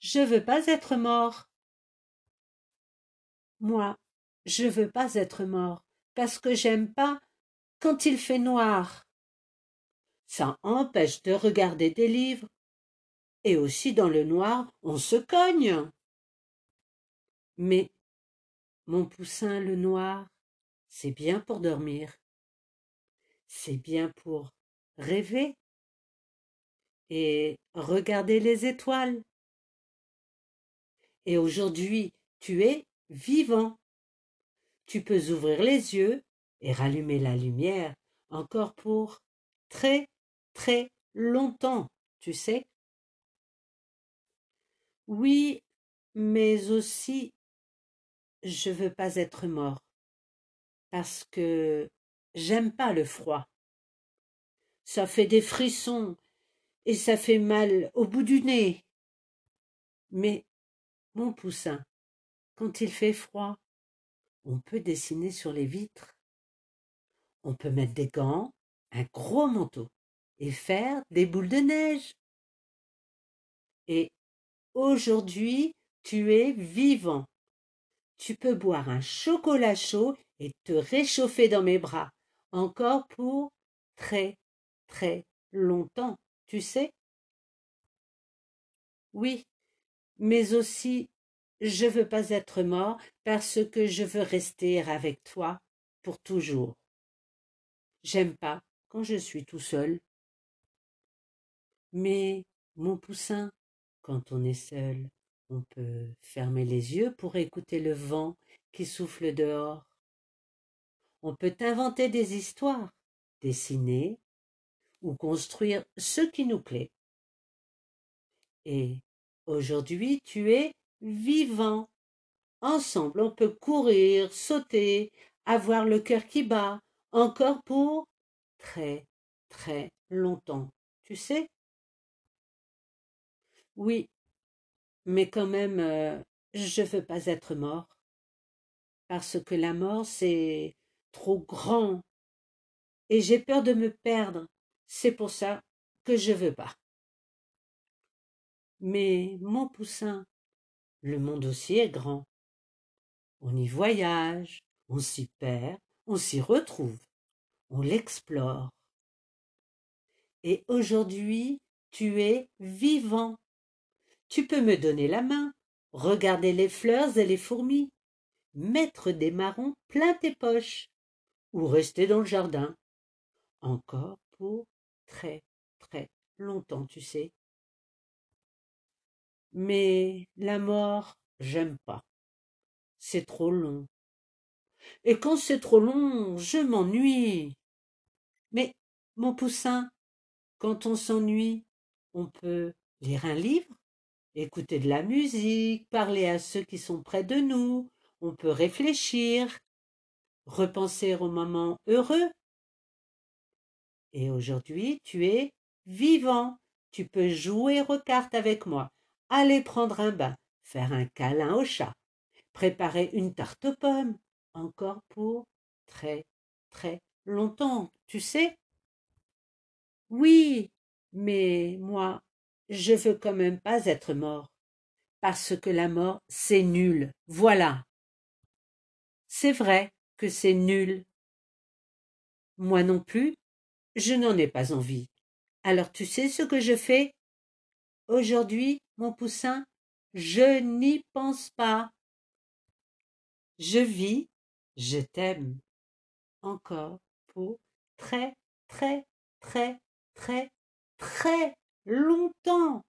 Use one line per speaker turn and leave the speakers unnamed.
je veux pas être mort. Moi, je veux pas être mort, parce que j'aime pas quand il fait noir. Ça empêche de regarder des livres. Et aussi dans le noir, on se cogne. Mais, mon poussin le noir, c'est bien pour dormir. C'est bien pour rêver et regarder les étoiles. Et aujourd'hui, tu es vivant. Tu peux ouvrir les yeux et rallumer la lumière encore pour très, très longtemps, tu sais. Oui, mais aussi, je veux pas être mort, parce que j'aime pas le froid. Ça fait des frissons et ça fait mal au bout du nez. Mais, mon poussin, quand il fait froid, on peut dessiner sur les vitres. On peut mettre des gants, un gros manteau et faire des boules de neige. Et aujourd'hui, tu es vivant. Tu peux boire un chocolat chaud et te réchauffer dans mes bras, encore pour très, très longtemps, tu sais? Oui, mais aussi je veux pas être mort parce que je veux rester avec toi pour toujours. J'aime pas quand je suis tout seul. Mais, mon poussin, quand on est seul, on peut fermer les yeux pour écouter le vent qui souffle dehors. On peut inventer des histoires, dessiner ou construire ce qui nous plaît. Et aujourd'hui, tu es vivant. Ensemble, on peut courir, sauter, avoir le cœur qui bat, encore pour très, très longtemps. Tu sais? Oui, mais quand même, euh, je veux pas être mort. Parce que la mort, c'est trop grand. Et j'ai peur de me perdre. C'est pour ça que je veux pas. Mais mon poussin, le monde aussi est grand. On y voyage, on s'y perd, on s'y retrouve, on l'explore. Et aujourd'hui, tu es vivant. Tu peux me donner la main, regarder les fleurs et les fourmis, mettre des marrons plein tes poches, ou rester dans le jardin. Encore pour très, très longtemps, tu sais. Mais la mort, j'aime pas. C'est trop long. Et quand c'est trop long, je m'ennuie. Mais, mon poussin, quand on s'ennuie, on peut lire un livre, écouter de la musique, parler à ceux qui sont près de nous, on peut réfléchir, repenser aux moments heureux. Et aujourd'hui, tu es vivant, tu peux jouer aux cartes avec moi, aller prendre un bain, faire un câlin au chat, préparer une tarte aux pommes, encore pour très, très longtemps, tu sais. Oui, mais moi, je veux quand même pas être mort, parce que la mort, c'est nul, voilà. C'est vrai que c'est nul. Moi non plus, je n'en ai pas envie. Alors tu sais ce que je fais? Aujourd'hui, mon poussin, je n'y pense pas. Je vis, je t'aime encore pour très, très, très, très, très longtemps.